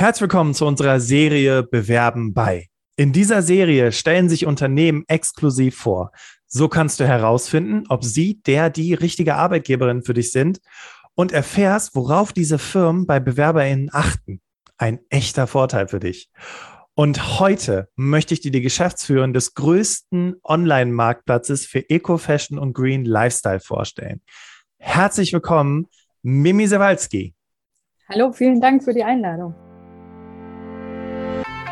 Herzlich willkommen zu unserer Serie Bewerben bei. In dieser Serie stellen sich Unternehmen exklusiv vor. So kannst du herausfinden, ob sie der, die richtige Arbeitgeberin für dich sind und erfährst, worauf diese Firmen bei BewerberInnen achten. Ein echter Vorteil für dich. Und heute möchte ich dir die Geschäftsführerin des größten Online-Marktplatzes für Eco-Fashion und Green Lifestyle vorstellen. Herzlich willkommen, Mimi Sewalski. Hallo, vielen Dank für die Einladung.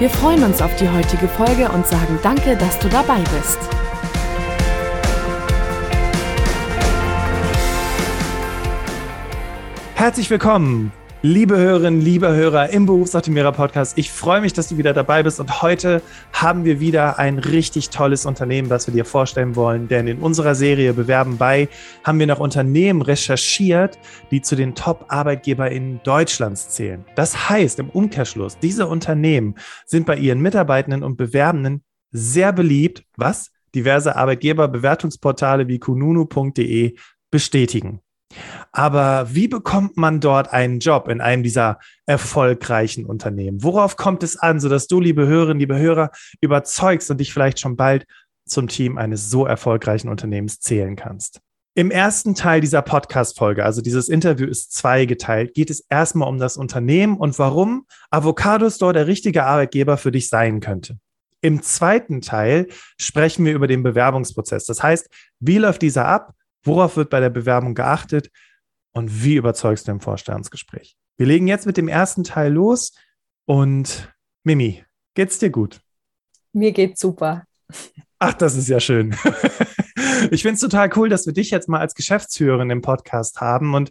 Wir freuen uns auf die heutige Folge und sagen danke, dass du dabei bist. Herzlich willkommen, liebe Hörerinnen, liebe Hörer im Berufsoptimierer Podcast. Ich freue mich, dass du wieder dabei bist und heute haben wir wieder ein richtig tolles Unternehmen, was wir dir vorstellen wollen, denn in unserer Serie Bewerben bei haben wir nach Unternehmen recherchiert, die zu den Top-ArbeitgeberInnen Deutschlands zählen. Das heißt im Umkehrschluss, diese Unternehmen sind bei ihren Mitarbeitenden und Bewerbenden sehr beliebt, was diverse Arbeitgeberbewertungsportale wie kununu.de bestätigen. Aber wie bekommt man dort einen Job in einem dieser erfolgreichen Unternehmen? Worauf kommt es an, sodass du, liebe Hörerinnen, liebe Hörer, überzeugst und dich vielleicht schon bald zum Team eines so erfolgreichen Unternehmens zählen kannst? Im ersten Teil dieser Podcast-Folge, also dieses Interview ist zweigeteilt, geht es erstmal um das Unternehmen und warum Avocado Store der richtige Arbeitgeber für dich sein könnte. Im zweiten Teil sprechen wir über den Bewerbungsprozess. Das heißt, wie läuft dieser ab? Worauf wird bei der Bewerbung geachtet? Und wie überzeugst du im Vorstellungsgespräch? Wir legen jetzt mit dem ersten Teil los. Und Mimi, geht's dir gut? Mir geht's super. Ach, das ist ja schön. ich finde es total cool, dass wir dich jetzt mal als Geschäftsführerin im Podcast haben. Und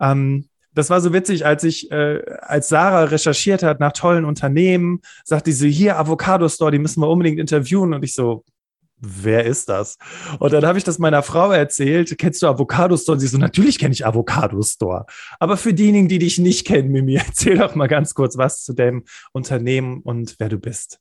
ähm, das war so witzig, als ich, äh, als Sarah recherchiert hat nach tollen Unternehmen, sagte sie, hier Avocado Store, die müssen wir unbedingt interviewen. Und ich so, wer ist das? Und dann habe ich das meiner Frau erzählt, kennst du Avocado Store? Und sie so, natürlich kenne ich Avocado Store. Aber für diejenigen, die dich nicht kennen, Mimi, erzähl doch mal ganz kurz was zu dem Unternehmen und wer du bist.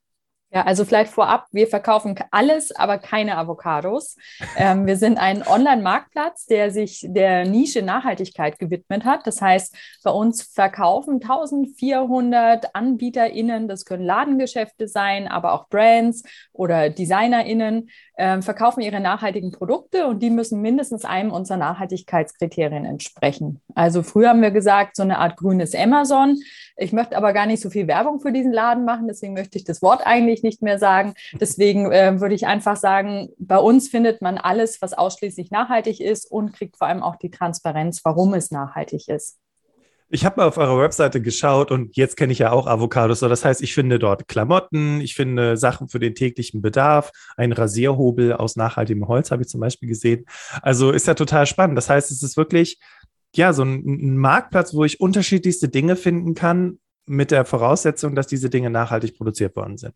Ja, also vielleicht vorab, wir verkaufen alles, aber keine Avocados. Ähm, wir sind ein Online-Marktplatz, der sich der Nische Nachhaltigkeit gewidmet hat. Das heißt, bei uns verkaufen 1400 AnbieterInnen, das können Ladengeschäfte sein, aber auch Brands oder DesignerInnen, äh, verkaufen ihre nachhaltigen Produkte und die müssen mindestens einem unserer Nachhaltigkeitskriterien entsprechen. Also früher haben wir gesagt, so eine Art grünes Amazon. Ich möchte aber gar nicht so viel Werbung für diesen Laden machen, deswegen möchte ich das Wort eigentlich nicht mehr sagen. Deswegen äh, würde ich einfach sagen, bei uns findet man alles, was ausschließlich nachhaltig ist und kriegt vor allem auch die Transparenz, warum es nachhaltig ist. Ich habe mal auf eurer Webseite geschaut und jetzt kenne ich ja auch Avocados. So, das heißt, ich finde dort Klamotten, ich finde Sachen für den täglichen Bedarf, ein Rasierhobel aus nachhaltigem Holz habe ich zum Beispiel gesehen. Also ist ja total spannend. Das heißt, es ist wirklich ja so ein, ein Marktplatz, wo ich unterschiedlichste Dinge finden kann mit der Voraussetzung, dass diese Dinge nachhaltig produziert worden sind.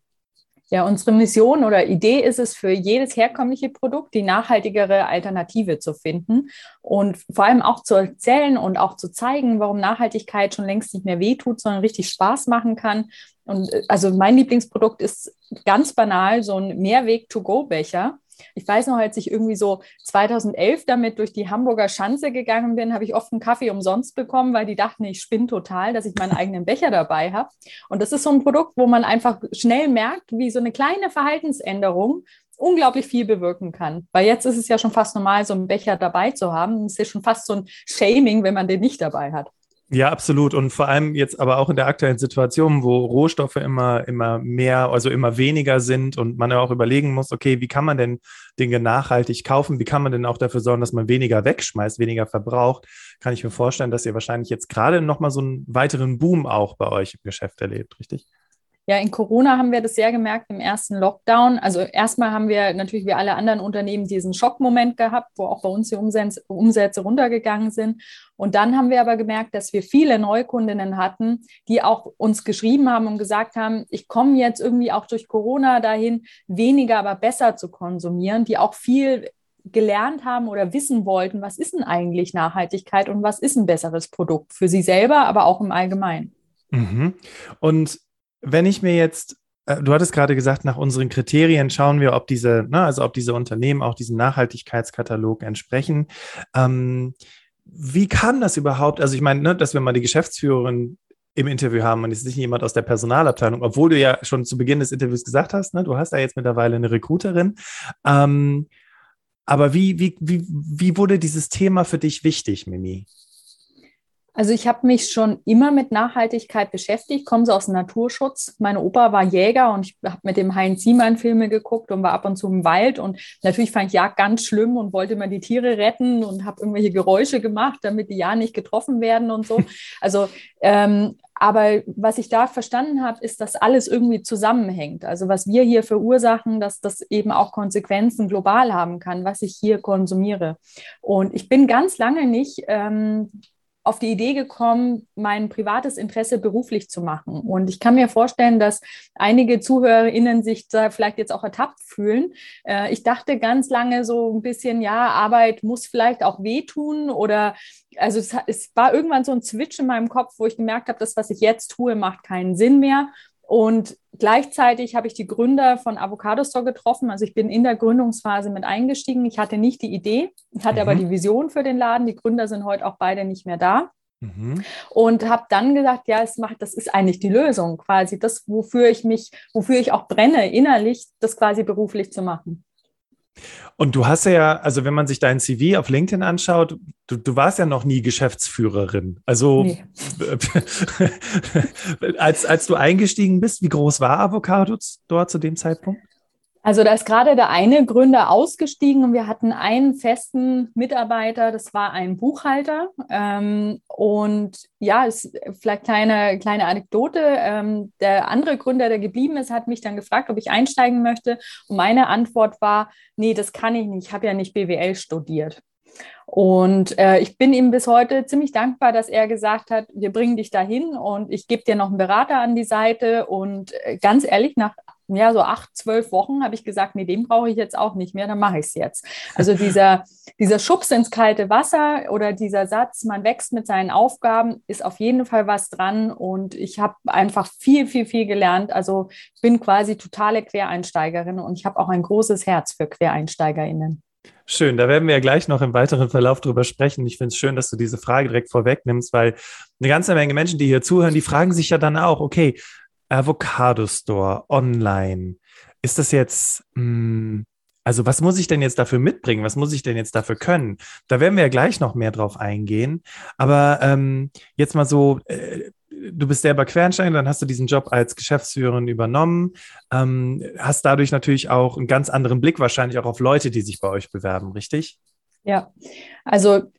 Ja, unsere Mission oder Idee ist es, für jedes herkömmliche Produkt die nachhaltigere Alternative zu finden und vor allem auch zu erzählen und auch zu zeigen, warum Nachhaltigkeit schon längst nicht mehr wehtut, sondern richtig Spaß machen kann. Und äh, also mein Lieblingsprodukt ist ganz banal so ein Mehrweg-to-go-Becher ich weiß noch, als ich irgendwie so 2011 damit durch die Hamburger Schanze gegangen bin, habe ich oft einen Kaffee umsonst bekommen, weil die dachten, ich spinne total, dass ich meinen eigenen Becher dabei habe. Und das ist so ein Produkt, wo man einfach schnell merkt, wie so eine kleine Verhaltensänderung unglaublich viel bewirken kann. Weil jetzt ist es ja schon fast normal, so einen Becher dabei zu haben. Es ist schon fast so ein Shaming, wenn man den nicht dabei hat. Ja, absolut. Und vor allem jetzt aber auch in der aktuellen Situation, wo Rohstoffe immer, immer mehr, also immer weniger sind und man ja auch überlegen muss, okay, wie kann man denn Dinge nachhaltig kaufen? Wie kann man denn auch dafür sorgen, dass man weniger wegschmeißt, weniger verbraucht? Kann ich mir vorstellen, dass ihr wahrscheinlich jetzt gerade nochmal so einen weiteren Boom auch bei euch im Geschäft erlebt, richtig? Ja, in Corona haben wir das sehr gemerkt im ersten Lockdown. Also erstmal haben wir natürlich wie alle anderen Unternehmen diesen Schockmoment gehabt, wo auch bei uns die Umsätze runtergegangen sind. Und dann haben wir aber gemerkt, dass wir viele Neukundinnen hatten, die auch uns geschrieben haben und gesagt haben, ich komme jetzt irgendwie auch durch Corona dahin, weniger, aber besser zu konsumieren, die auch viel gelernt haben oder wissen wollten, was ist denn eigentlich Nachhaltigkeit und was ist ein besseres Produkt für sie selber, aber auch im Allgemeinen. Mhm. Und wenn ich mir jetzt, äh, du hattest gerade gesagt, nach unseren Kriterien schauen wir, ob diese, ne, also ob diese Unternehmen auch diesem Nachhaltigkeitskatalog entsprechen. Ähm, wie kam das überhaupt? Also ich meine, ne, dass wir mal die Geschäftsführerin im Interview haben und ist nicht jemand aus der Personalabteilung, obwohl du ja schon zu Beginn des Interviews gesagt hast, ne, du hast ja jetzt mittlerweile eine Recruiterin. Ähm, aber wie, wie, wie, wie wurde dieses Thema für dich wichtig, Mimi? Also ich habe mich schon immer mit Nachhaltigkeit beschäftigt, komme so aus dem Naturschutz. Mein Opa war Jäger und ich habe mit dem Heinz Siemann Filme geguckt und war ab und zu im Wald. Und natürlich fand ich Jagd ganz schlimm und wollte immer die Tiere retten und habe irgendwelche Geräusche gemacht, damit die ja nicht getroffen werden und so. Also ähm, aber was ich da verstanden habe, ist, dass alles irgendwie zusammenhängt. Also was wir hier verursachen, dass das eben auch Konsequenzen global haben kann, was ich hier konsumiere. Und ich bin ganz lange nicht ähm, auf die Idee gekommen, mein privates Interesse beruflich zu machen. Und ich kann mir vorstellen, dass einige ZuhörerInnen sich da vielleicht jetzt auch ertappt fühlen. Äh, ich dachte ganz lange so ein bisschen, ja, Arbeit muss vielleicht auch wehtun oder also es, es war irgendwann so ein Switch in meinem Kopf, wo ich gemerkt habe, das, was ich jetzt tue, macht keinen Sinn mehr. Und gleichzeitig habe ich die Gründer von Avocado Store getroffen. Also ich bin in der Gründungsphase mit eingestiegen. Ich hatte nicht die Idee, ich hatte mhm. aber die Vision für den Laden. Die Gründer sind heute auch beide nicht mehr da. Mhm. Und habe dann gesagt, ja, es macht, das ist eigentlich die Lösung, quasi das, wofür ich mich, wofür ich auch brenne, innerlich, das quasi beruflich zu machen. Und du hast ja, also wenn man sich dein CV auf LinkedIn anschaut, du, du warst ja noch nie Geschäftsführerin. Also nee. als, als du eingestiegen bist, wie groß war Avocados dort zu dem Zeitpunkt? Also da ist gerade der eine Gründer ausgestiegen und wir hatten einen festen Mitarbeiter, das war ein Buchhalter. Ähm, und ja, ist vielleicht kleine kleine Anekdote. Ähm, der andere Gründer, der geblieben ist, hat mich dann gefragt, ob ich einsteigen möchte. Und meine Antwort war, nee, das kann ich nicht. Ich habe ja nicht BWL studiert. Und äh, ich bin ihm bis heute ziemlich dankbar, dass er gesagt hat, wir bringen dich dahin und ich gebe dir noch einen Berater an die Seite. Und äh, ganz ehrlich, nach ja, so acht, zwölf Wochen habe ich gesagt, nee, den brauche ich jetzt auch nicht mehr, dann mache ich es jetzt. Also dieser, dieser Schubs ins kalte Wasser oder dieser Satz, man wächst mit seinen Aufgaben, ist auf jeden Fall was dran und ich habe einfach viel, viel, viel gelernt. Also bin quasi totale Quereinsteigerin und ich habe auch ein großes Herz für QuereinsteigerInnen. Schön, da werden wir ja gleich noch im weiteren Verlauf drüber sprechen. Ich finde es schön, dass du diese Frage direkt vorwegnimmst, weil eine ganze Menge Menschen, die hier zuhören, die fragen sich ja dann auch, okay, Avocado Store online. Ist das jetzt, mh, hm, also was muss ich denn jetzt dafür mitbringen? Was muss ich denn jetzt dafür können? Da werden wir ja gleich noch mehr drauf eingehen. Aber ähm, jetzt mal so, äh, du bist selber Quereinsteiger, dann hast du diesen Job als Geschäftsführerin übernommen, ähm, hast dadurch natürlich auch einen ganz anderen Blick wahrscheinlich auch auf Leute, die sich bei euch bewerben, richtig? Ja, also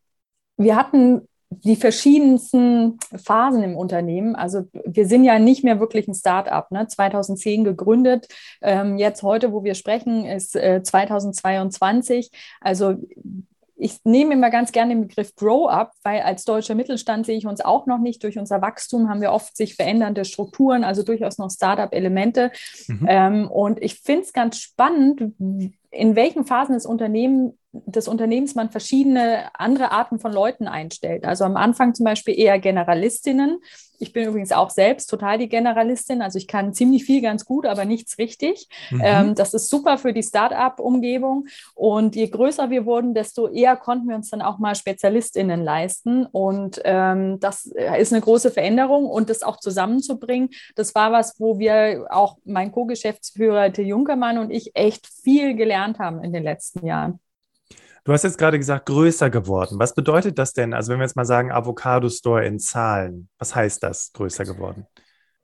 wir hatten die verschiedensten Phasen im Unternehmen. Also wir sind ja nicht mehr wirklich ein Start-up. Ne? 2010 gegründet. Ähm, jetzt heute, wo wir sprechen, ist äh, 2022. Also ich nehme immer ganz gerne den Begriff Grow-up, weil als deutscher Mittelstand sehe ich uns auch noch nicht. Durch unser Wachstum haben wir oft sich verändernde Strukturen, also durchaus noch Start-up-Elemente. Mhm. Ähm, und ich finde es ganz spannend, in welchen Phasen des, Unternehmen, des Unternehmens man verschiedene andere Arten von Leuten einstellt. Also am Anfang zum Beispiel eher Generalistinnen. Ich bin übrigens auch selbst total die Generalistin. Also ich kann ziemlich viel ganz gut, aber nichts richtig. Mhm. Ähm, das ist super für die Start-up-Umgebung. Und je größer wir wurden, desto eher konnten wir uns dann auch mal SpezialistInnen leisten. Und ähm, das ist eine große Veränderung. Und das auch zusammenzubringen, das war was, wo wir auch mein Co-Geschäftsführer Till Junkermann und ich echt viel gelernt gelernt haben in den letzten Jahren. Du hast jetzt gerade gesagt, größer geworden. Was bedeutet das denn? Also wenn wir jetzt mal sagen, Avocado Store in Zahlen, was heißt das, größer geworden?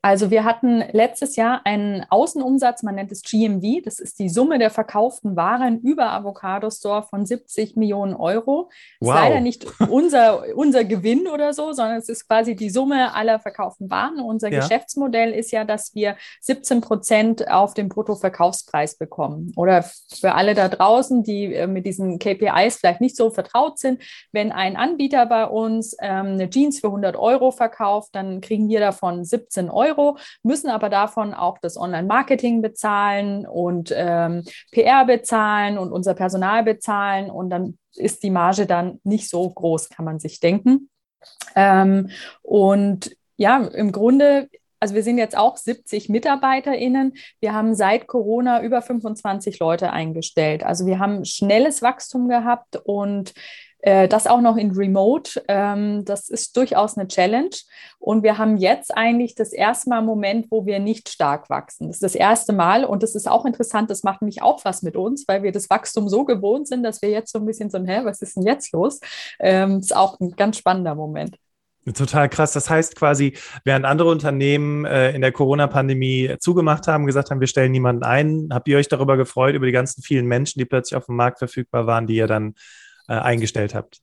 Also wir hatten letztes Jahr einen Außenumsatz, man nennt es GMV, das ist die Summe der verkauften Waren über Avocado Store von 70 Millionen Euro. Wow. Ist leider nicht unser, unser Gewinn oder so, sondern es ist quasi die Summe aller verkauften Waren. Unser ja. Geschäftsmodell ist ja, dass wir 17 Prozent auf den Bruttoverkaufspreis bekommen. Oder für alle da draußen, die äh, mit diesen KPIs vielleicht nicht so vertraut sind, wenn ein Anbieter bei uns ähm, eine Jeans für 100 Euro verkauft, dann kriegen wir davon 17 Euro. Euro, müssen aber davon auch das Online-Marketing bezahlen und ähm, PR bezahlen und unser Personal bezahlen und dann ist die Marge dann nicht so groß, kann man sich denken. Ähm, und ja, im Grunde also wir sind jetzt auch 70 MitarbeiterInnen. Wir haben seit Corona über 25 Leute eingestellt. Also wir haben schnelles Wachstum gehabt und äh, das auch noch in Remote, ähm, das ist durchaus eine Challenge. Und wir haben jetzt eigentlich das erste Mal einen Moment, wo wir nicht stark wachsen. Das ist das erste Mal und das ist auch interessant, das macht nämlich auch was mit uns, weil wir das Wachstum so gewohnt sind, dass wir jetzt so ein bisschen so, hä, was ist denn jetzt los? Ähm, das ist auch ein ganz spannender Moment. Total krass. Das heißt quasi, während andere Unternehmen äh, in der Corona-Pandemie zugemacht haben, gesagt haben, wir stellen niemanden ein, habt ihr euch darüber gefreut, über die ganzen vielen Menschen, die plötzlich auf dem Markt verfügbar waren, die ihr dann äh, eingestellt habt.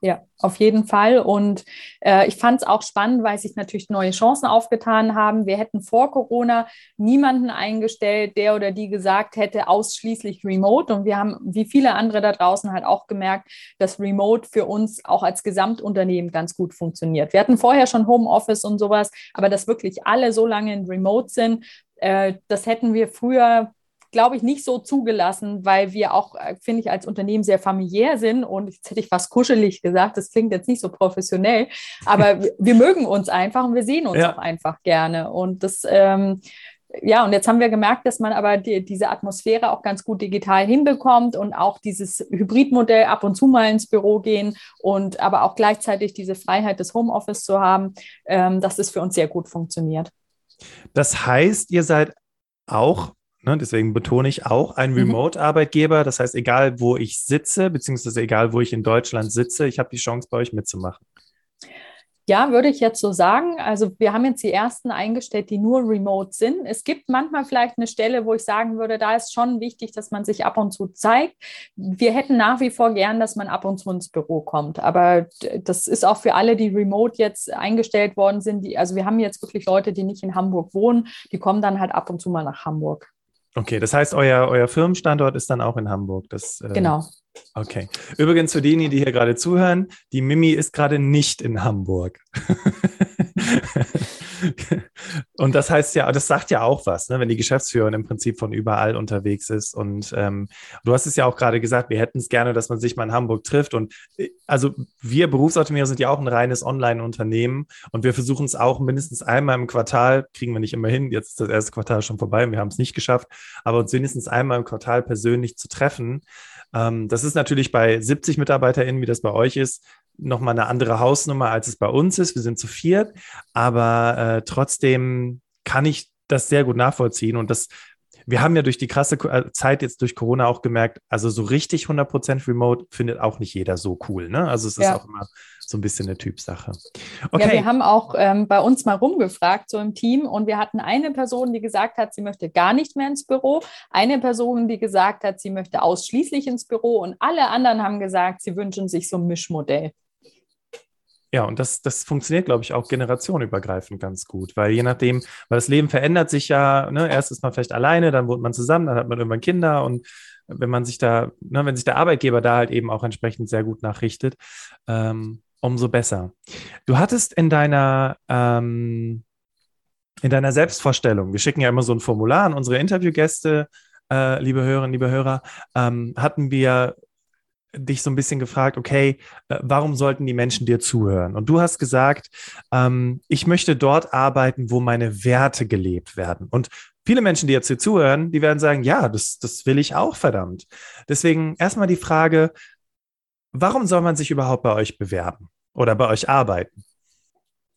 Ja, auf jeden Fall. Und äh, ich fand es auch spannend, weil sich natürlich neue Chancen aufgetan haben. Wir hätten vor Corona niemanden eingestellt, der oder die gesagt hätte, ausschließlich Remote. Und wir haben, wie viele andere da draußen, halt auch gemerkt, dass Remote für uns auch als Gesamtunternehmen ganz gut funktioniert. Wir hatten vorher schon Homeoffice und sowas, aber dass wirklich alle so lange in Remote sind, äh, das hätten wir früher glaube ich, nicht so zugelassen, weil wir auch, äh, finde ich, als Unternehmen sehr familiär sind und jetzt hätte ich fast kuschelig gesagt, das klingt jetzt nicht so professionell, aber wir mögen uns einfach und wir sehen uns ja. auch einfach gerne und das, ähm, ja, und jetzt haben wir gemerkt, dass man aber die, diese Atmosphäre auch ganz gut digital hinbekommt und auch dieses Hybridmodell ab und zu mal ins Büro gehen und aber auch gleichzeitig diese Freiheit des Homeoffice zu haben, ähm, dass es für uns sehr gut funktioniert. Das heißt, ihr seid auch deswegen betone ich auch ein mhm. Remote-Arbeitgeber. Das heißt, egal wo ich sitze, beziehungsweise egal wo ich in Deutschland sitze, ich habe die Chance, bei euch mitzumachen. Ja, würde ich jetzt so sagen. Also wir haben jetzt die ersten eingestellt, die nur remote sind. Es gibt manchmal vielleicht eine Stelle, wo ich sagen würde, da ist schon wichtig, dass man sich ab und zu zeigt. Wir hätten nach wie vor gern, dass man ab und zu ins Büro kommt. Aber das ist auch für alle, die remote jetzt eingestellt worden sind. Die, also wir haben jetzt wirklich Leute, die nicht in Hamburg wohnen, die kommen dann halt ab und zu mal nach Hamburg. Okay, das heißt, euer, euer Firmenstandort ist dann auch in Hamburg. Das, äh, genau. Okay. Übrigens für diejenigen, die hier gerade zuhören, die Mimi ist gerade nicht in Hamburg. und das heißt ja, das sagt ja auch was, ne, wenn die Geschäftsführerin im Prinzip von überall unterwegs ist. Und ähm, du hast es ja auch gerade gesagt, wir hätten es gerne, dass man sich mal in Hamburg trifft. Und äh, also wir Berufsautomierer sind ja auch ein reines Online-Unternehmen und wir versuchen es auch mindestens einmal im Quartal, kriegen wir nicht immer hin, jetzt ist das erste Quartal schon vorbei und wir haben es nicht geschafft, aber uns mindestens einmal im Quartal persönlich zu treffen. Ähm, das ist natürlich bei 70 MitarbeiterInnen, wie das bei euch ist, nochmal eine andere Hausnummer, als es bei uns ist. Wir sind zu viert, aber äh, trotzdem kann ich das sehr gut nachvollziehen und das wir haben ja durch die krasse äh, Zeit jetzt durch Corona auch gemerkt, also so richtig 100% Remote findet auch nicht jeder so cool. Ne? Also es ist ja. auch immer so ein bisschen eine Typsache. Okay. Ja, wir haben auch ähm, bei uns mal rumgefragt, so im Team, und wir hatten eine Person, die gesagt hat, sie möchte gar nicht mehr ins Büro, eine Person, die gesagt hat, sie möchte ausschließlich ins Büro und alle anderen haben gesagt, sie wünschen sich so ein Mischmodell. Ja, und das, das funktioniert, glaube ich, auch generationenübergreifend ganz gut, weil je nachdem, weil das Leben verändert sich ja, ne, erst ist man vielleicht alleine, dann wohnt man zusammen, dann hat man irgendwann Kinder und wenn man sich da, ne, wenn sich der Arbeitgeber da halt eben auch entsprechend sehr gut nachrichtet, ähm, umso besser. Du hattest in deiner, ähm, in deiner Selbstvorstellung, wir schicken ja immer so ein Formular an unsere Interviewgäste, äh, liebe Hörerinnen, liebe Hörer, ähm, hatten wir dich so ein bisschen gefragt, okay, äh, warum sollten die Menschen dir zuhören? Und du hast gesagt, ähm, ich möchte dort arbeiten, wo meine Werte gelebt werden. Und viele Menschen, die jetzt hier zuhören, die werden sagen, ja, das, das will ich auch verdammt. Deswegen erstmal die Frage, warum soll man sich überhaupt bei euch bewerben oder bei euch arbeiten?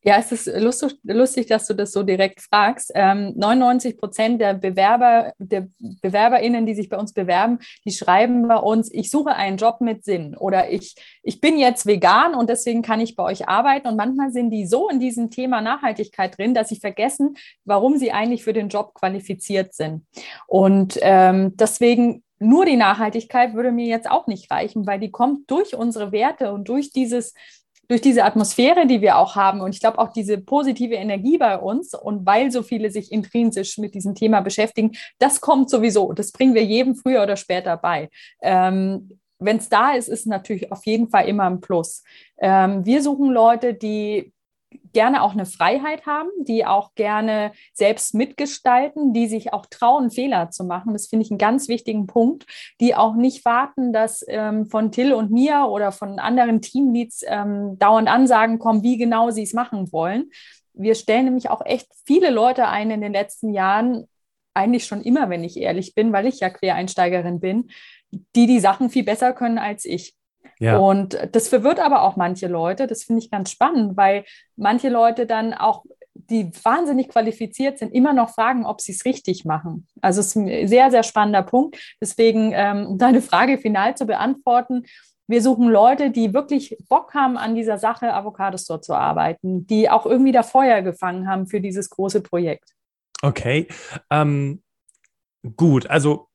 Ja, es ist lustig, lustig, dass du das so direkt fragst. Ähm, 99 Prozent der Bewerber, der BewerberInnen, die sich bei uns bewerben, die schreiben bei uns, ich suche einen Job mit Sinn oder ich, ich bin jetzt vegan und deswegen kann ich bei euch arbeiten. Und manchmal sind die so in diesem Thema Nachhaltigkeit drin, dass sie vergessen, warum sie eigentlich für den Job qualifiziert sind. Und ähm, deswegen nur die Nachhaltigkeit würde mir jetzt auch nicht reichen, weil die kommt durch unsere Werte und durch dieses durch diese Atmosphäre, die wir auch haben und ich glaube auch diese positive Energie bei uns und weil so viele sich intrinsisch mit diesem Thema beschäftigen, das kommt sowieso. Das bringen wir jedem früher oder später bei. Ähm, wenn es da ist, ist natürlich auf jeden Fall immer ein Plus. Ähm, wir suchen Leute, die gerne auch eine Freiheit haben, die auch gerne selbst mitgestalten, die sich auch trauen, Fehler zu machen. Das finde ich einen ganz wichtigen Punkt, die auch nicht warten, dass ähm, von Till und mir oder von anderen Teamleads ähm, dauernd Ansagen kommen, wie genau sie es machen wollen. Wir stellen nämlich auch echt viele Leute ein in den letzten Jahren, eigentlich schon immer, wenn ich ehrlich bin, weil ich ja Quereinsteigerin bin, die die Sachen viel besser können als ich. Ja. Und das verwirrt aber auch manche Leute. Das finde ich ganz spannend, weil manche Leute dann auch, die wahnsinnig qualifiziert sind, immer noch fragen, ob sie es richtig machen. Also es ist ein sehr, sehr spannender Punkt. Deswegen, ähm, um deine Frage final zu beantworten, wir suchen Leute, die wirklich Bock haben, an dieser Sache Avocado Store zu arbeiten, die auch irgendwie da Feuer gefangen haben für dieses große Projekt. Okay. Ähm, gut, also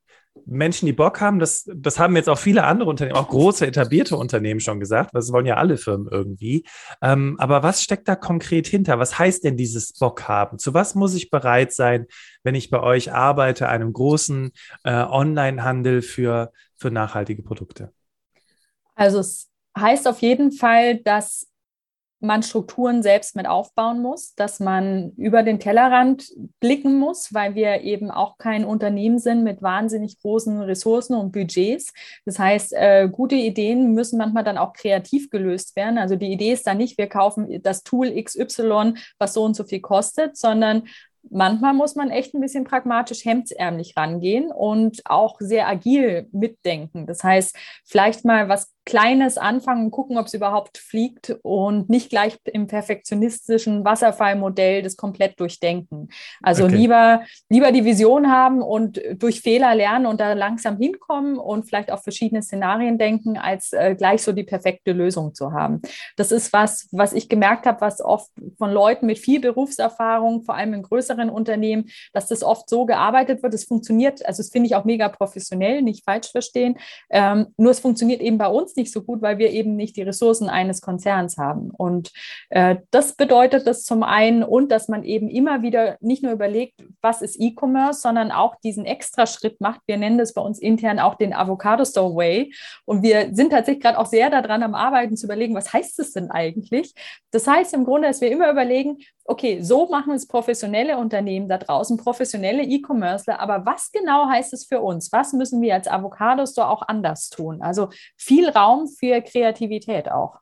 Menschen, die Bock haben, das, das haben jetzt auch viele andere Unternehmen, auch große etablierte Unternehmen schon gesagt, das wollen ja alle Firmen irgendwie. Ähm, aber was steckt da konkret hinter? Was heißt denn dieses Bock haben? Zu was muss ich bereit sein, wenn ich bei euch arbeite, einem großen äh, Online-Handel für, für nachhaltige Produkte? Also es heißt auf jeden Fall, dass man Strukturen selbst mit aufbauen muss, dass man über den Tellerrand blicken muss, weil wir eben auch kein Unternehmen sind mit wahnsinnig großen Ressourcen und Budgets. Das heißt, äh, gute Ideen müssen manchmal dann auch kreativ gelöst werden. Also die Idee ist dann nicht, wir kaufen das Tool XY, was so und so viel kostet, sondern manchmal muss man echt ein bisschen pragmatisch hemdsärmlich rangehen und auch sehr agil mitdenken. Das heißt, vielleicht mal was Kleines anfangen, gucken, ob es überhaupt fliegt und nicht gleich im perfektionistischen Wasserfallmodell das komplett durchdenken. Also okay. lieber, lieber die Vision haben und durch Fehler lernen und da langsam hinkommen und vielleicht auf verschiedene Szenarien denken, als äh, gleich so die perfekte Lösung zu haben. Das ist was, was ich gemerkt habe, was oft von Leuten mit viel Berufserfahrung, vor allem in größeren Unternehmen, dass das oft so gearbeitet wird. Es funktioniert, also das finde ich auch mega professionell, nicht falsch verstehen. Ähm, nur es funktioniert eben bei uns nicht so gut, weil wir eben nicht die Ressourcen eines Konzerns haben. Und äh, das bedeutet das zum einen und dass man eben immer wieder nicht nur überlegt, was ist E-Commerce, sondern auch diesen extra Schritt macht. Wir nennen das bei uns intern auch den Avocado Store Way. Und wir sind tatsächlich gerade auch sehr daran am Arbeiten zu überlegen, was heißt das denn eigentlich? Das heißt im Grunde, dass wir immer überlegen, okay, so machen es professionelle Unternehmen da draußen, professionelle E-Commercer, aber was genau heißt es für uns? Was müssen wir als Avocado Store auch anders tun? Also viel Raum für Kreativität auch.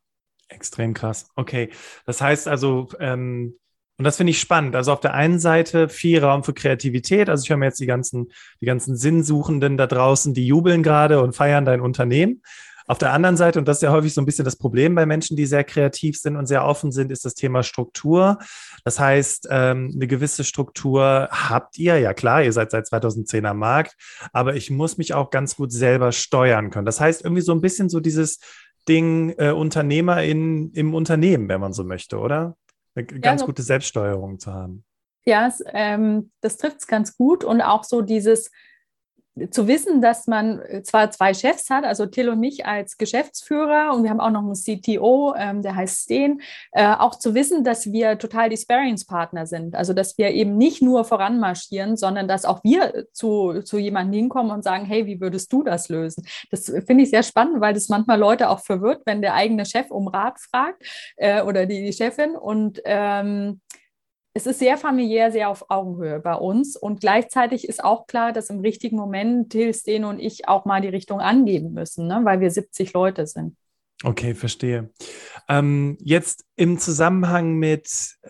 Extrem krass. Okay. Das heißt also, ähm, und das finde ich spannend. Also auf der einen Seite viel Raum für Kreativität. Also ich höre mir jetzt die ganzen, die ganzen Sinnsuchenden da draußen, die jubeln gerade und feiern dein Unternehmen. Auf der anderen Seite, und das ist ja häufig so ein bisschen das Problem bei Menschen, die sehr kreativ sind und sehr offen sind, ist das Thema Struktur. Das heißt, ähm, eine gewisse Struktur habt ihr, ja klar, ihr seid seit 2010 am Markt, aber ich muss mich auch ganz gut selber steuern können. Das heißt, irgendwie so ein bisschen so dieses Ding äh, Unternehmer in, im Unternehmen, wenn man so möchte, oder? Eine ganz also, gute Selbststeuerung zu haben. Ja, es, ähm, das trifft es ganz gut und auch so dieses, zu wissen, dass man äh, zwar zwei Chefs hat, also Till und mich als Geschäftsführer und wir haben auch noch einen CTO, ähm, der heißt Steen, äh, auch zu wissen, dass wir total die Sparringspartner sind. Also dass wir eben nicht nur voranmarschieren, sondern dass auch wir zu, zu jemandem hinkommen und sagen, hey, wie würdest du das lösen? Das finde ich sehr spannend, weil das manchmal Leute auch verwirrt, wenn der eigene Chef um Rat fragt äh, oder die, die Chefin und ähm, es ist sehr familiär, sehr auf Augenhöhe bei uns. Und gleichzeitig ist auch klar, dass im richtigen Moment Till, Sten und ich auch mal die Richtung angeben müssen, ne? weil wir 70 Leute sind. Okay, verstehe. Ähm, jetzt im Zusammenhang mit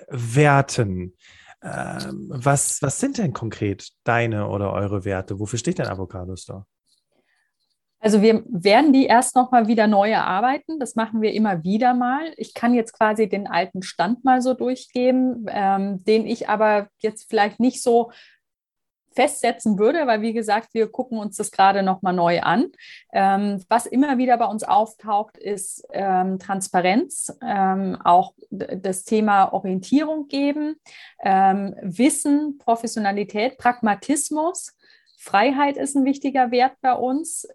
Werten. Ähm, was, was sind denn konkret deine oder eure Werte? Wofür steht denn Avocado Store? Also wir werden die erst noch mal wieder neu erarbeiten. Das machen wir immer wieder mal. Ich kann jetzt quasi den alten Stand mal so durchgeben, ähm, den ich aber jetzt vielleicht nicht so festsetzen würde, weil wie gesagt, wir gucken uns das gerade nochmal neu an. Ähm, was immer wieder bei uns auftaucht, ist ähm, Transparenz, ähm, auch das Thema Orientierung geben, ähm, Wissen, Professionalität, Pragmatismus. Freiheit ist ein wichtiger Wert bei uns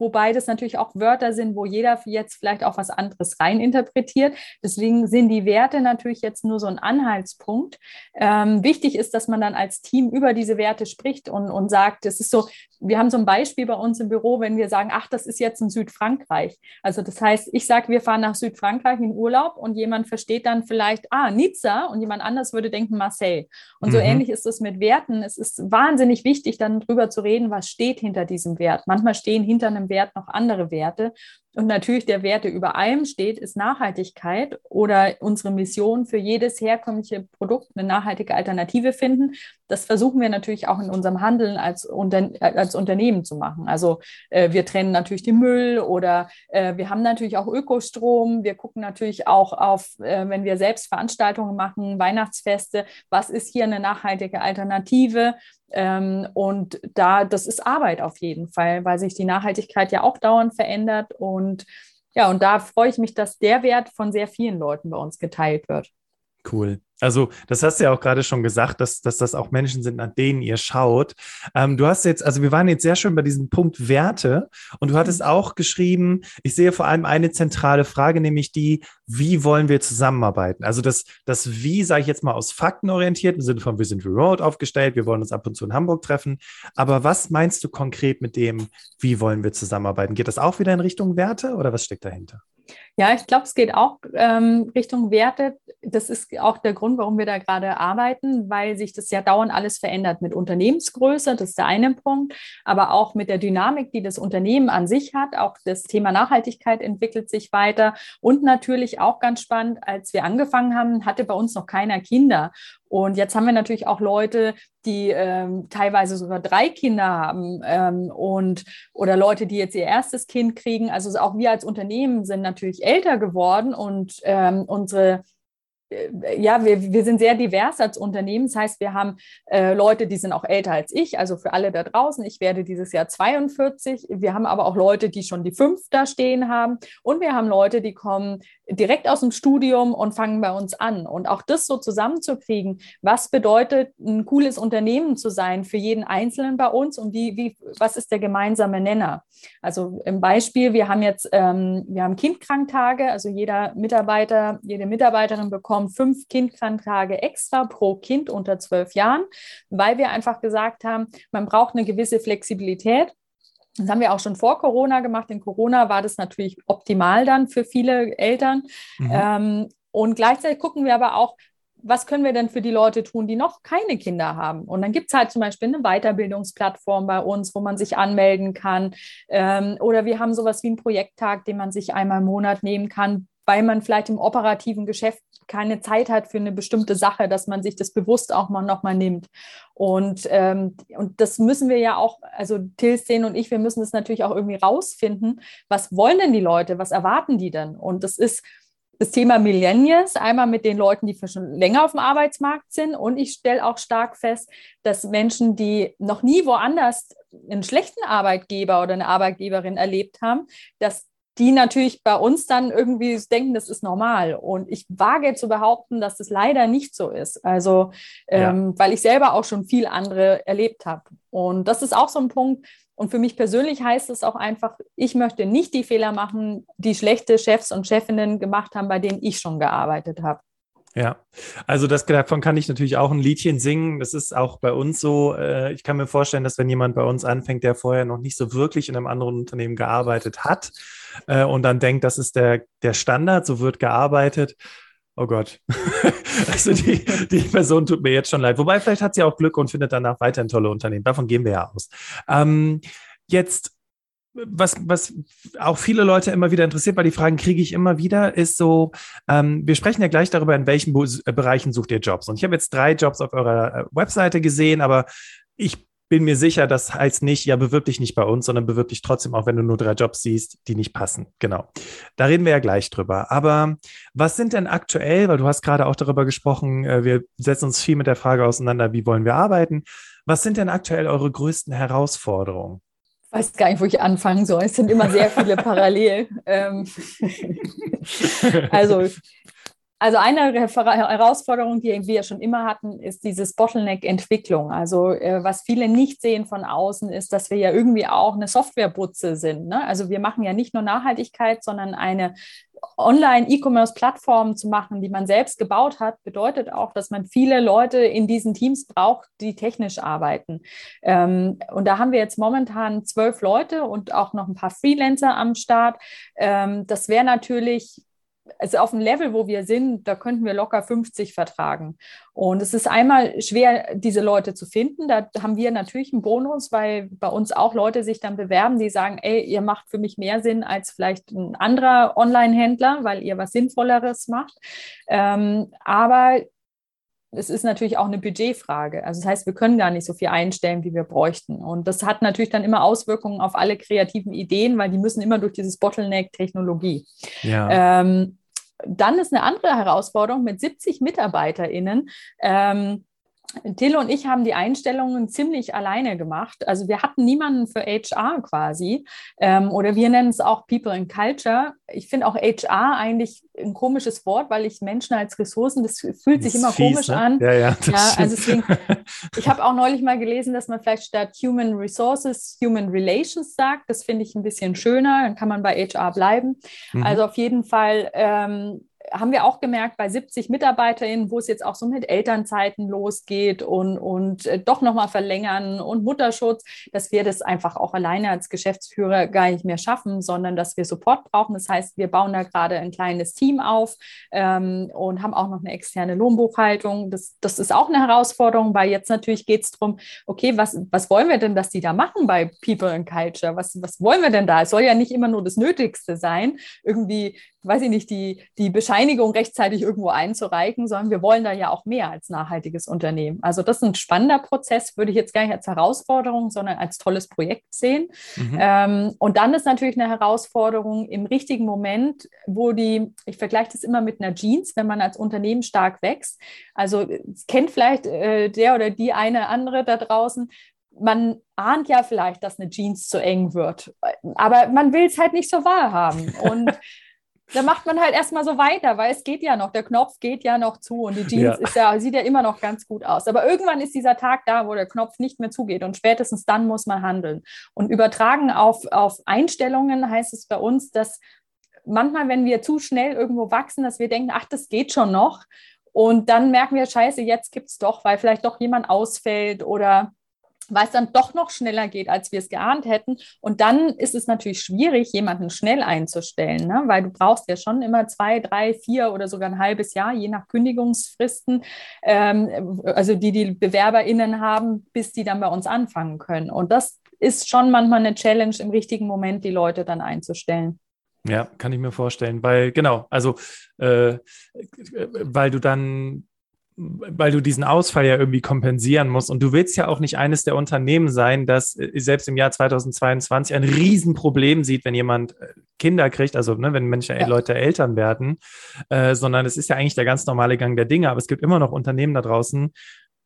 wobei das natürlich auch Wörter sind, wo jeder jetzt vielleicht auch was anderes reininterpretiert. Deswegen sind die Werte natürlich jetzt nur so ein Anhaltspunkt. Ähm, wichtig ist, dass man dann als Team über diese Werte spricht und, und sagt, es ist so, wir haben so ein Beispiel bei uns im Büro, wenn wir sagen, ach, das ist jetzt in Südfrankreich. Also das heißt, ich sage, wir fahren nach Südfrankreich in Urlaub und jemand versteht dann vielleicht, ah, Nizza und jemand anders würde denken Marseille. Und mhm. so ähnlich ist es mit Werten. Es ist wahnsinnig wichtig, dann drüber zu reden, was steht hinter diesem Wert. Manchmal stehen hinter einem Wert noch andere Werte. Und natürlich der Werte über allem steht, ist Nachhaltigkeit oder unsere Mission für jedes herkömmliche Produkt eine nachhaltige Alternative finden. Das versuchen wir natürlich auch in unserem Handeln als, Unter als Unternehmen zu machen. Also äh, wir trennen natürlich den Müll oder äh, wir haben natürlich auch Ökostrom. Wir gucken natürlich auch auf, äh, wenn wir selbst Veranstaltungen machen, Weihnachtsfeste, was ist hier eine nachhaltige Alternative? Ähm, und da, das ist Arbeit auf jeden Fall, weil sich die Nachhaltigkeit ja auch dauernd verändert. Und ja, und da freue ich mich, dass der Wert von sehr vielen Leuten bei uns geteilt wird. Cool. Also, das hast du ja auch gerade schon gesagt, dass, dass das auch Menschen sind, nach denen ihr schaut. Ähm, du hast jetzt, also wir waren jetzt sehr schön bei diesem Punkt Werte und du hattest mhm. auch geschrieben, ich sehe vor allem eine zentrale Frage, nämlich die, wie wollen wir zusammenarbeiten? Also das, das Wie, sage ich jetzt mal aus Fakten orientiert, im Sinne von, wir sind remote aufgestellt, wir wollen uns ab und zu in Hamburg treffen. Aber was meinst du konkret mit dem, wie wollen wir zusammenarbeiten? Geht das auch wieder in Richtung Werte oder was steckt dahinter? Ja, ich glaube, es geht auch ähm, Richtung Werte. Das ist auch der Grund, warum wir da gerade arbeiten, weil sich das ja dauernd alles verändert mit Unternehmensgröße, das ist der eine Punkt, aber auch mit der Dynamik, die das Unternehmen an sich hat. Auch das Thema Nachhaltigkeit entwickelt sich weiter und natürlich auch ganz spannend, als wir angefangen haben, hatte bei uns noch keiner Kinder. Und jetzt haben wir natürlich auch Leute, die ähm, teilweise sogar drei Kinder haben ähm, und oder Leute, die jetzt ihr erstes Kind kriegen. Also auch wir als Unternehmen sind natürlich älter geworden und ähm, unsere äh, ja, wir, wir sind sehr divers als Unternehmen. Das heißt, wir haben äh, Leute, die sind auch älter als ich, also für alle da draußen. Ich werde dieses Jahr 42. Wir haben aber auch Leute, die schon die fünf da stehen haben. Und wir haben Leute, die kommen direkt aus dem Studium und fangen bei uns an. Und auch das so zusammenzukriegen, was bedeutet ein cooles Unternehmen zu sein für jeden Einzelnen bei uns und wie, wie, was ist der gemeinsame Nenner? Also im Beispiel, wir haben jetzt, ähm, wir haben Kindkranktage, also jeder Mitarbeiter, jede Mitarbeiterin bekommt fünf Kindkranktage extra pro Kind unter zwölf Jahren, weil wir einfach gesagt haben, man braucht eine gewisse Flexibilität. Das haben wir auch schon vor Corona gemacht. In Corona war das natürlich optimal dann für viele Eltern. Mhm. Ähm, und gleichzeitig gucken wir aber auch, was können wir denn für die Leute tun, die noch keine Kinder haben? Und dann gibt es halt zum Beispiel eine Weiterbildungsplattform bei uns, wo man sich anmelden kann. Ähm, oder wir haben sowas wie einen Projekttag, den man sich einmal im Monat nehmen kann, weil man vielleicht im operativen Geschäft keine Zeit hat für eine bestimmte Sache, dass man sich das bewusst auch mal nochmal nimmt. Und, ähm, und das müssen wir ja auch, also Tilsten und ich, wir müssen das natürlich auch irgendwie rausfinden. Was wollen denn die Leute? Was erwarten die denn? Und das ist das Thema Millennials, einmal mit den Leuten, die schon länger auf dem Arbeitsmarkt sind. Und ich stelle auch stark fest, dass Menschen, die noch nie woanders einen schlechten Arbeitgeber oder eine Arbeitgeberin erlebt haben, dass die natürlich bei uns dann irgendwie denken, das ist normal. Und ich wage zu behaupten, dass das leider nicht so ist. Also, ähm, ja. weil ich selber auch schon viel andere erlebt habe. Und das ist auch so ein Punkt. Und für mich persönlich heißt es auch einfach, ich möchte nicht die Fehler machen, die schlechte Chefs und Chefinnen gemacht haben, bei denen ich schon gearbeitet habe. Ja, also das davon kann ich natürlich auch ein Liedchen singen. Das ist auch bei uns so. Äh, ich kann mir vorstellen, dass wenn jemand bei uns anfängt, der vorher noch nicht so wirklich in einem anderen Unternehmen gearbeitet hat äh, und dann denkt, das ist der, der Standard, so wird gearbeitet. Oh Gott. also die, die Person tut mir jetzt schon leid. Wobei vielleicht hat sie auch Glück und findet danach weiterhin tolle Unternehmen. Davon gehen wir ja aus. Ähm, jetzt was, was auch viele Leute immer wieder interessiert, weil die Fragen kriege ich immer wieder, ist so, ähm, wir sprechen ja gleich darüber, in welchen Bereichen sucht ihr Jobs. Und ich habe jetzt drei Jobs auf eurer äh, Webseite gesehen, aber ich bin mir sicher, das heißt nicht, ja, bewirb dich nicht bei uns, sondern bewirb dich trotzdem auch, wenn du nur drei Jobs siehst, die nicht passen. Genau. Da reden wir ja gleich drüber. Aber was sind denn aktuell, weil du hast gerade auch darüber gesprochen, äh, wir setzen uns viel mit der Frage auseinander, wie wollen wir arbeiten? Was sind denn aktuell eure größten Herausforderungen? Ich weiß gar nicht, wo ich anfangen soll. Es sind immer sehr viele parallel. Ähm, also also eine Herausforderung, die wir schon immer hatten, ist dieses Bottleneck-Entwicklung. Also äh, was viele nicht sehen von außen, ist, dass wir ja irgendwie auch eine Softwarebutze sind. Ne? Also wir machen ja nicht nur Nachhaltigkeit, sondern eine Online-E-Commerce-Plattform zu machen, die man selbst gebaut hat, bedeutet auch, dass man viele Leute in diesen Teams braucht, die technisch arbeiten. Ähm, und da haben wir jetzt momentan zwölf Leute und auch noch ein paar Freelancer am Start. Ähm, das wäre natürlich also auf dem Level, wo wir sind, da könnten wir locker 50 vertragen. Und es ist einmal schwer, diese Leute zu finden. Da haben wir natürlich einen Bonus, weil bei uns auch Leute sich dann bewerben, die sagen, ey, ihr macht für mich mehr Sinn als vielleicht ein anderer Online-Händler, weil ihr was Sinnvolleres macht. Ähm, aber es ist natürlich auch eine Budgetfrage. Also das heißt, wir können gar nicht so viel einstellen, wie wir bräuchten. Und das hat natürlich dann immer Auswirkungen auf alle kreativen Ideen, weil die müssen immer durch dieses Bottleneck Technologie. Ja. Ähm, dann ist eine andere Herausforderung mit 70 MitarbeiterInnen. Ähm, Till und ich haben die Einstellungen ziemlich alleine gemacht. Also wir hatten niemanden für HR quasi. Ähm, oder wir nennen es auch People and Culture. Ich finde auch HR eigentlich ein komisches Wort, weil ich Menschen als Ressourcen, das fühlt sich immer fies, komisch ne? an. Ja, ja, ja also deswegen, ich habe auch neulich mal gelesen, dass man vielleicht statt Human Resources Human Relations sagt. Das finde ich ein bisschen schöner. Dann kann man bei HR bleiben. Mhm. Also auf jeden Fall ähm, haben wir auch gemerkt bei 70 MitarbeiterInnen, wo es jetzt auch so mit Elternzeiten losgeht und, und äh, doch nochmal verlängern und Mutterschutz, dass wir das einfach auch alleine als Geschäftsführer gar nicht mehr schaffen, sondern dass wir Support brauchen. Das heißt, wir bauen da gerade ein kleines Team auf ähm, und haben auch noch eine externe Lohnbuchhaltung. Das, das ist auch eine Herausforderung, weil jetzt natürlich geht es darum, okay, was, was wollen wir denn, dass die da machen bei People and Culture? Was, was wollen wir denn da? Es soll ja nicht immer nur das Nötigste sein, irgendwie weiß ich nicht, die, die Bescheinigung rechtzeitig irgendwo einzureichen, sondern wir wollen da ja auch mehr als nachhaltiges Unternehmen. Also das ist ein spannender Prozess, würde ich jetzt gar nicht als Herausforderung, sondern als tolles Projekt sehen. Mhm. Ähm, und dann ist natürlich eine Herausforderung im richtigen Moment, wo die, ich vergleiche das immer mit einer Jeans, wenn man als Unternehmen stark wächst. Also kennt vielleicht äh, der oder die eine andere da draußen, man ahnt ja vielleicht, dass eine Jeans zu eng wird, aber man will es halt nicht so wahrhaben. Und da macht man halt erstmal so weiter, weil es geht ja noch, der Knopf geht ja noch zu und die Jeans ja. Ist ja, sieht ja immer noch ganz gut aus. Aber irgendwann ist dieser Tag da, wo der Knopf nicht mehr zugeht und spätestens dann muss man handeln. Und übertragen auf, auf Einstellungen heißt es bei uns, dass manchmal, wenn wir zu schnell irgendwo wachsen, dass wir denken, ach, das geht schon noch. Und dann merken wir, scheiße, jetzt gibt es doch, weil vielleicht doch jemand ausfällt oder weil es dann doch noch schneller geht, als wir es geahnt hätten. Und dann ist es natürlich schwierig, jemanden schnell einzustellen, ne? weil du brauchst ja schon immer zwei, drei, vier oder sogar ein halbes Jahr, je nach Kündigungsfristen, ähm, also die die BewerberInnen haben, bis die dann bei uns anfangen können. Und das ist schon manchmal eine Challenge, im richtigen Moment die Leute dann einzustellen. Ja, kann ich mir vorstellen, weil genau, also äh, weil du dann weil du diesen Ausfall ja irgendwie kompensieren musst. Und du willst ja auch nicht eines der Unternehmen sein, das äh, selbst im Jahr 2022 ein Riesenproblem sieht, wenn jemand äh, Kinder kriegt, also ne, wenn Menschen, ja. Leute Eltern werden, äh, sondern es ist ja eigentlich der ganz normale Gang der Dinge. Aber es gibt immer noch Unternehmen da draußen,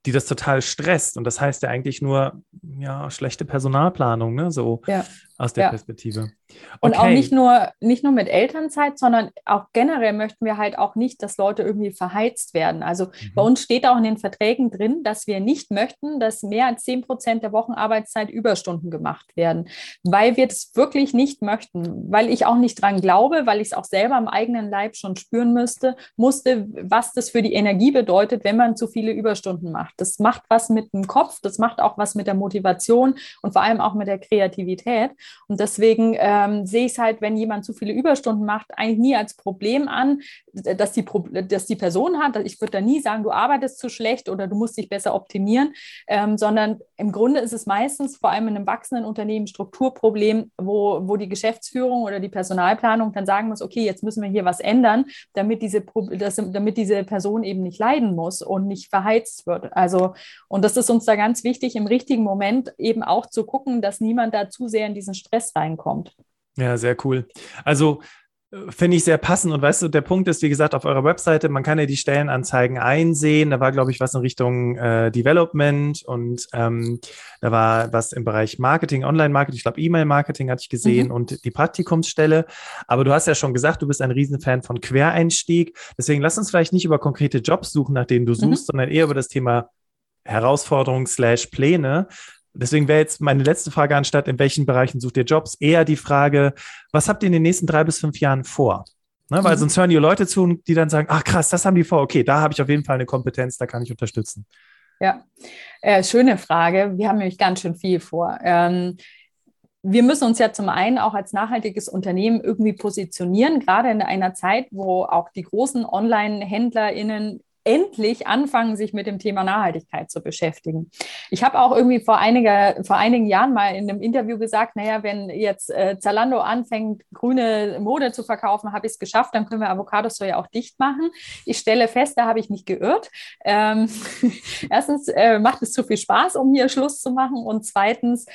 die das total stresst. Und das heißt ja eigentlich nur, ja, schlechte Personalplanung, ne? So ja. aus der ja. Perspektive. Okay. Und auch nicht nur, nicht nur mit Elternzeit, sondern auch generell möchten wir halt auch nicht, dass Leute irgendwie verheizt werden. Also mhm. bei uns steht auch in den Verträgen drin, dass wir nicht möchten, dass mehr als 10 Prozent der Wochenarbeitszeit Überstunden gemacht werden, weil wir das wirklich nicht möchten, weil ich auch nicht dran glaube, weil ich es auch selber am eigenen Leib schon spüren müsste, musste, was das für die Energie bedeutet, wenn man zu viele Überstunden macht. Das macht was mit dem Kopf, das macht auch was mit der Motivation und vor allem auch mit der Kreativität. Und deswegen ähm, sehe ich es halt, wenn jemand zu viele Überstunden macht, eigentlich nie als Problem an, dass die, dass die Person hat. Ich würde da nie sagen, du arbeitest zu schlecht oder du musst dich besser optimieren, ähm, sondern im Grunde ist es meistens vor allem in einem wachsenden Unternehmen Strukturproblem, wo, wo die Geschäftsführung oder die Personalplanung dann sagen muss, okay, jetzt müssen wir hier was ändern, damit diese, damit diese Person eben nicht leiden muss und nicht verheizt wird. Also, und das ist uns da ganz wichtig, im richtigen Moment eben auch zu gucken, dass niemand da zu sehr in diesen Stress reinkommt. Ja, sehr cool. Also Finde ich sehr passend. Und weißt du, der Punkt ist, wie gesagt, auf eurer Webseite, man kann ja die Stellenanzeigen einsehen. Da war, glaube ich, was in Richtung äh, Development und ähm, da war was im Bereich Marketing, Online-Marketing, ich glaube, E-Mail-Marketing hatte ich gesehen mhm. und die Praktikumsstelle. Aber du hast ja schon gesagt, du bist ein Riesenfan von Quereinstieg. Deswegen lass uns vielleicht nicht über konkrete Jobs suchen, nach denen du mhm. suchst, mhm. sondern eher über das Thema Herausforderungen slash Pläne. Deswegen wäre jetzt meine letzte Frage anstatt, in welchen Bereichen sucht ihr Jobs, eher die Frage, was habt ihr in den nächsten drei bis fünf Jahren vor? Ne, weil mhm. sonst hören die Leute zu, die dann sagen, ach krass, das haben die vor, okay, da habe ich auf jeden Fall eine Kompetenz, da kann ich unterstützen. Ja, äh, schöne Frage. Wir haben nämlich ganz schön viel vor. Ähm, wir müssen uns ja zum einen auch als nachhaltiges Unternehmen irgendwie positionieren, gerade in einer Zeit, wo auch die großen Online-HändlerInnen endlich anfangen, sich mit dem Thema Nachhaltigkeit zu beschäftigen. Ich habe auch irgendwie vor, einiger, vor einigen Jahren mal in einem Interview gesagt, naja, wenn jetzt äh, Zalando anfängt, grüne Mode zu verkaufen, habe ich es geschafft, dann können wir Avocados ja auch dicht machen. Ich stelle fest, da habe ich mich geirrt. Ähm, erstens äh, macht es zu viel Spaß, um hier Schluss zu machen und zweitens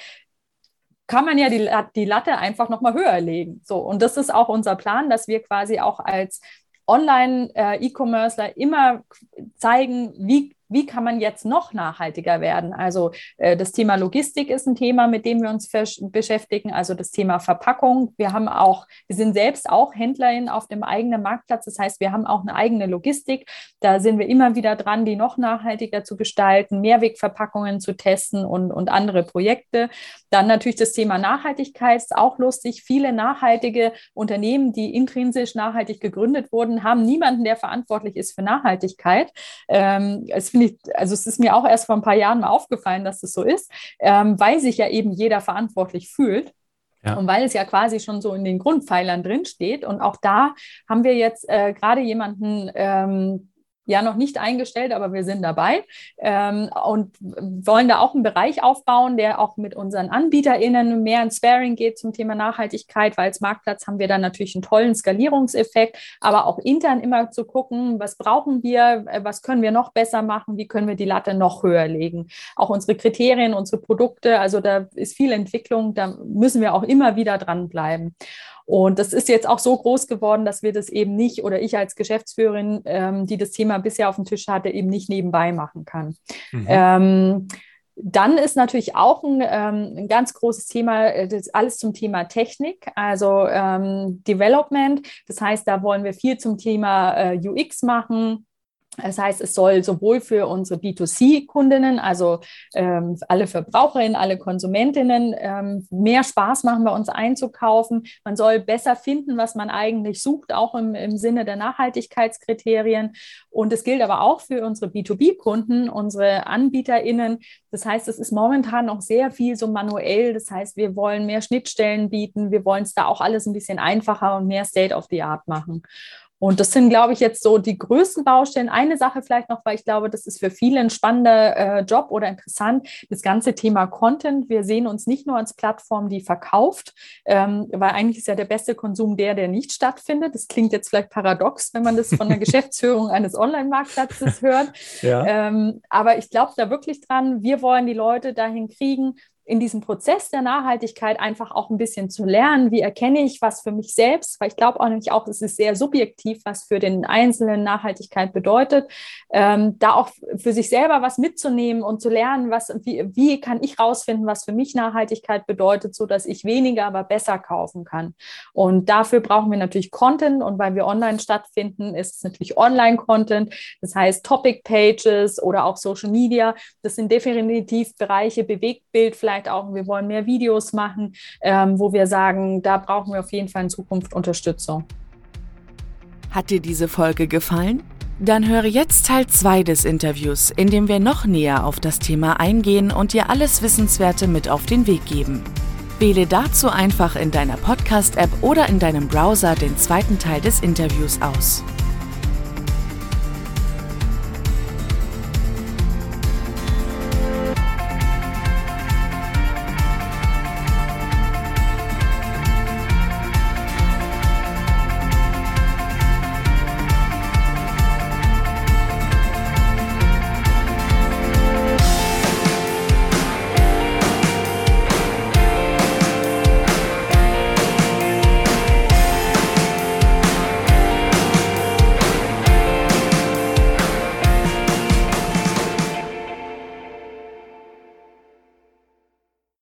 kann man ja die, die Latte einfach nochmal höher legen. So, und das ist auch unser Plan, dass wir quasi auch als Online-E-Commercer äh, immer zeigen, wie wie kann man jetzt noch nachhaltiger werden? Also äh, das Thema Logistik ist ein Thema, mit dem wir uns beschäftigen, also das Thema Verpackung. Wir haben auch, wir sind selbst auch Händlerin auf dem eigenen Marktplatz. Das heißt, wir haben auch eine eigene Logistik. Da sind wir immer wieder dran, die noch nachhaltiger zu gestalten, Mehrwegverpackungen zu testen und, und andere Projekte. Dann natürlich das Thema Nachhaltigkeit ist auch lustig. Viele nachhaltige Unternehmen, die intrinsisch nachhaltig gegründet wurden, haben niemanden, der verantwortlich ist für Nachhaltigkeit. Ähm, es finde ich, also es ist mir auch erst vor ein paar Jahren mal aufgefallen, dass das so ist, ähm, weil sich ja eben jeder verantwortlich fühlt. Ja. Und weil es ja quasi schon so in den Grundpfeilern drinsteht. Und auch da haben wir jetzt äh, gerade jemanden ähm, ja noch nicht eingestellt, aber wir sind dabei ähm, und wollen da auch einen Bereich aufbauen, der auch mit unseren AnbieterInnen mehr ins Sparing geht zum Thema Nachhaltigkeit, weil als Marktplatz haben wir dann natürlich einen tollen Skalierungseffekt, aber auch intern immer zu gucken, was brauchen wir, äh, was können wir noch besser machen, wie können wir die Latte noch höher legen. Auch unsere Kriterien, unsere Produkte, also da ist viel Entwicklung, da müssen wir auch immer wieder dranbleiben. Und das ist jetzt auch so groß geworden, dass wir das eben nicht oder ich als Geschäftsführerin, ähm, die das Thema bisher auf dem Tisch hatte, eben nicht nebenbei machen kann. Mhm. Ähm, dann ist natürlich auch ein, ähm, ein ganz großes Thema, äh, das alles zum Thema Technik, also ähm, Development. Das heißt, da wollen wir viel zum Thema äh, UX machen, das heißt, es soll sowohl für unsere B2C-Kundinnen, also ähm, alle Verbraucherinnen, alle Konsumentinnen, ähm, mehr Spaß machen, bei uns einzukaufen. Man soll besser finden, was man eigentlich sucht, auch im, im Sinne der Nachhaltigkeitskriterien. Und es gilt aber auch für unsere B2B-Kunden, unsere AnbieterInnen. Das heißt, es ist momentan noch sehr viel so manuell. Das heißt, wir wollen mehr Schnittstellen bieten. Wir wollen es da auch alles ein bisschen einfacher und mehr State of the Art machen. Und das sind, glaube ich, jetzt so die größten Baustellen. Eine Sache vielleicht noch, weil ich glaube, das ist für viele ein spannender äh, Job oder interessant, das ganze Thema Content. Wir sehen uns nicht nur als Plattform, die verkauft, ähm, weil eigentlich ist ja der beste Konsum der, der nicht stattfindet. Das klingt jetzt vielleicht paradox, wenn man das von der Geschäftsführung eines Online-Marktplatzes hört. Ja. Ähm, aber ich glaube da wirklich dran, wir wollen die Leute dahin kriegen, in diesem Prozess der Nachhaltigkeit einfach auch ein bisschen zu lernen, wie erkenne ich was für mich selbst, weil ich glaube auch nämlich auch, es ist sehr subjektiv, was für den Einzelnen Nachhaltigkeit bedeutet, ähm, da auch für sich selber was mitzunehmen und zu lernen, was, wie, wie kann ich rausfinden, was für mich Nachhaltigkeit bedeutet, so dass ich weniger, aber besser kaufen kann. Und dafür brauchen wir natürlich Content und weil wir online stattfinden, ist es natürlich Online-Content, das heißt Topic Pages oder auch Social Media. Das sind definitiv Bereiche, Bewegtbild vielleicht vielleicht auch, wir wollen mehr Videos machen, ähm, wo wir sagen, da brauchen wir auf jeden Fall in Zukunft Unterstützung. Hat dir diese Folge gefallen? Dann höre jetzt Teil 2 des Interviews, in dem wir noch näher auf das Thema eingehen und dir alles Wissenswerte mit auf den Weg geben. Wähle dazu einfach in deiner Podcast-App oder in deinem Browser den zweiten Teil des Interviews aus.